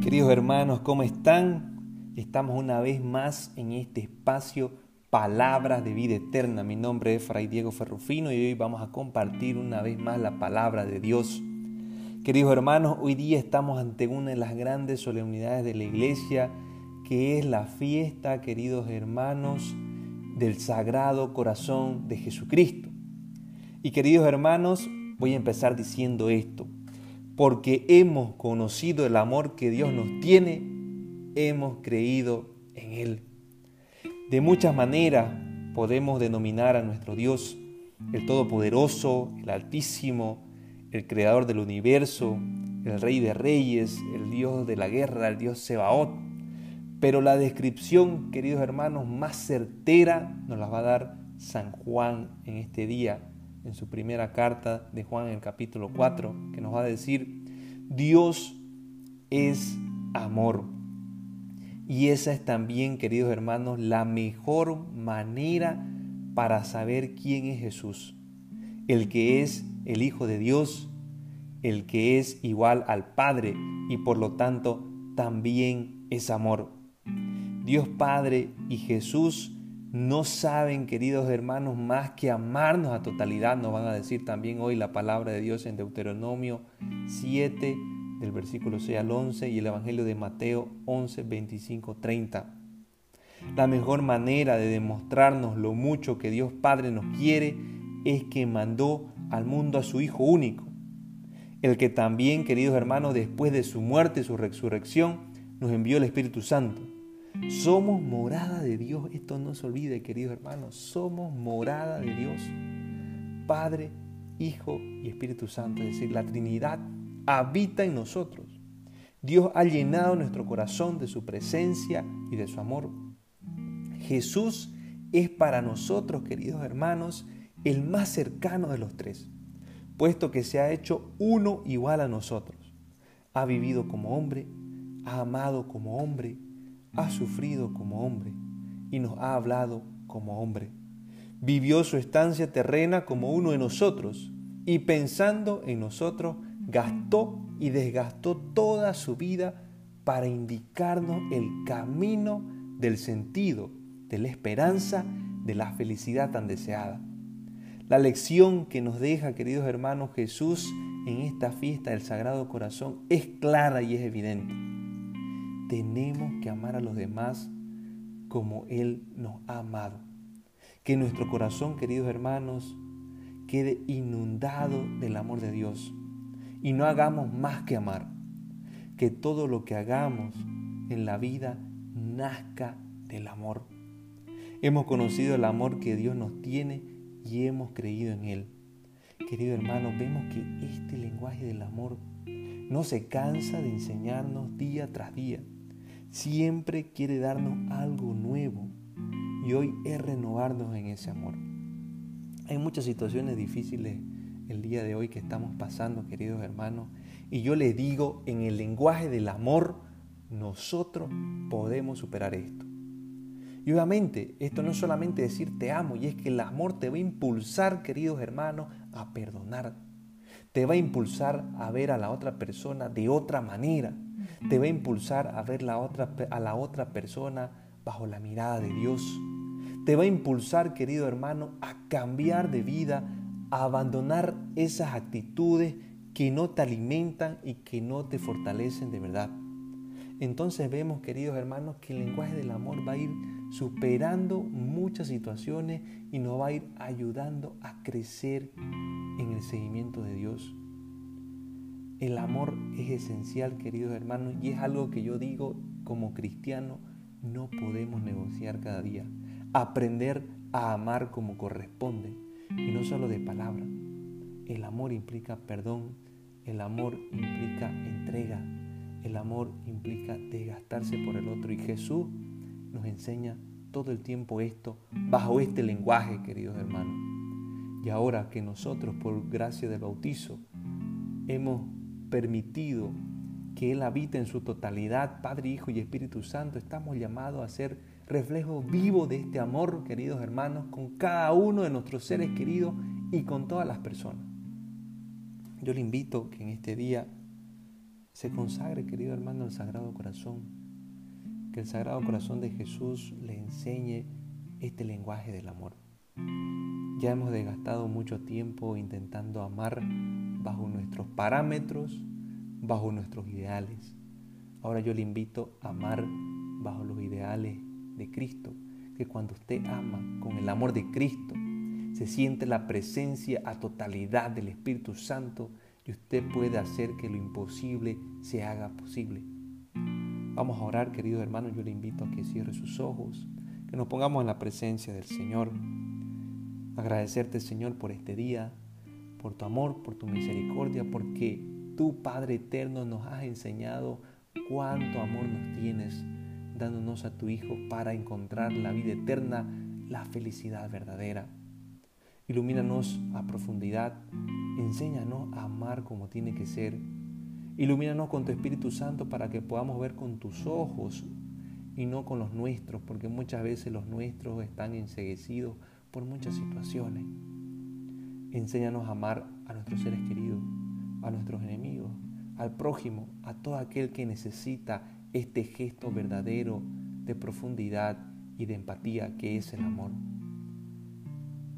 Queridos hermanos, ¿cómo están? Estamos una vez más en este espacio Palabras de Vida Eterna. Mi nombre es Fray Diego Ferrufino y hoy vamos a compartir una vez más la palabra de Dios. Queridos hermanos, hoy día estamos ante una de las grandes solemnidades de la iglesia, que es la fiesta, queridos hermanos, del Sagrado Corazón de Jesucristo. Y queridos hermanos, voy a empezar diciendo esto porque hemos conocido el amor que Dios nos tiene, hemos creído en Él. De muchas maneras podemos denominar a nuestro Dios el Todopoderoso, el Altísimo, el Creador del universo, el Rey de Reyes, el Dios de la guerra, el Dios Sebaot. Pero la descripción, queridos hermanos, más certera nos la va a dar San Juan en este día en su primera carta de Juan en el capítulo 4, que nos va a decir, Dios es amor. Y esa es también, queridos hermanos, la mejor manera para saber quién es Jesús. El que es el Hijo de Dios, el que es igual al Padre y por lo tanto también es amor. Dios Padre y Jesús no saben, queridos hermanos, más que amarnos a totalidad, nos van a decir también hoy la palabra de Dios en Deuteronomio 7, del versículo 6 al 11, y el Evangelio de Mateo 11, 25, 30. La mejor manera de demostrarnos lo mucho que Dios Padre nos quiere es que mandó al mundo a su Hijo único, el que también, queridos hermanos, después de su muerte y su resurrección, nos envió el Espíritu Santo somos morada de Dios. Esto no se olvide, queridos hermanos. Somos morada de Dios. Padre, Hijo y Espíritu Santo. Es decir, la Trinidad habita en nosotros. Dios ha llenado nuestro corazón de su presencia y de su amor. Jesús es para nosotros, queridos hermanos, el más cercano de los tres, puesto que se ha hecho uno igual a nosotros. Ha vivido como hombre, ha amado como hombre, ha sufrido como hombre y nos ha hablado como hombre. Vivió su estancia terrena como uno de nosotros y pensando en nosotros gastó y desgastó toda su vida para indicarnos el camino del sentido, de la esperanza, de la felicidad tan deseada. La lección que nos deja, queridos hermanos, Jesús en esta fiesta del Sagrado Corazón es clara y es evidente tenemos que amar a los demás como Él nos ha amado. Que nuestro corazón, queridos hermanos, quede inundado del amor de Dios y no hagamos más que amar. Que todo lo que hagamos en la vida nazca del amor. Hemos conocido el amor que Dios nos tiene y hemos creído en Él. Querido hermano, vemos que este lenguaje del amor no se cansa de enseñarnos día tras día siempre quiere darnos algo nuevo y hoy es renovarnos en ese amor. Hay muchas situaciones difíciles el día de hoy que estamos pasando, queridos hermanos, y yo les digo, en el lenguaje del amor, nosotros podemos superar esto. Y obviamente, esto no es solamente decir te amo, y es que el amor te va a impulsar, queridos hermanos, a perdonar. Te va a impulsar a ver a la otra persona de otra manera te va a impulsar a ver la otra, a la otra persona bajo la mirada de Dios. Te va a impulsar, querido hermano, a cambiar de vida, a abandonar esas actitudes que no te alimentan y que no te fortalecen de verdad. Entonces vemos, queridos hermanos, que el lenguaje del amor va a ir superando muchas situaciones y nos va a ir ayudando a crecer en el seguimiento de Dios. El amor es esencial, queridos hermanos, y es algo que yo digo como cristiano, no podemos negociar cada día. Aprender a amar como corresponde, y no solo de palabra. El amor implica perdón, el amor implica entrega, el amor implica desgastarse por el otro. Y Jesús nos enseña todo el tiempo esto bajo este lenguaje, queridos hermanos. Y ahora que nosotros, por gracia del bautizo, hemos permitido que Él habite en su totalidad, Padre, Hijo y Espíritu Santo, estamos llamados a ser reflejo vivo de este amor, queridos hermanos, con cada uno de nuestros seres queridos y con todas las personas. Yo le invito que en este día se consagre, querido hermano, al Sagrado Corazón. Que el Sagrado Corazón de Jesús le enseñe este lenguaje del amor. Ya hemos desgastado mucho tiempo intentando amar bajo nuestros parámetros, bajo nuestros ideales. Ahora yo le invito a amar bajo los ideales de Cristo, que cuando usted ama con el amor de Cristo, se siente la presencia a totalidad del Espíritu Santo y usted puede hacer que lo imposible se haga posible. Vamos a orar, querido hermano, yo le invito a que cierre sus ojos, que nos pongamos en la presencia del Señor. Agradecerte, Señor, por este día, por tu amor, por tu misericordia, porque tú, Padre eterno, nos has enseñado cuánto amor nos tienes, dándonos a tu Hijo para encontrar la vida eterna, la felicidad verdadera. Ilumínanos a profundidad, enséñanos a amar como tiene que ser. Ilumínanos con tu Espíritu Santo para que podamos ver con tus ojos y no con los nuestros, porque muchas veces los nuestros están enseguecidos por muchas situaciones. Enséñanos a amar a nuestros seres queridos, a nuestros enemigos, al prójimo, a todo aquel que necesita este gesto verdadero de profundidad y de empatía que es el amor.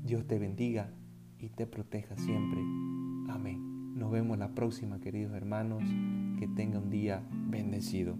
Dios te bendiga y te proteja siempre. Amén. Nos vemos la próxima, queridos hermanos. Que tenga un día bendecido.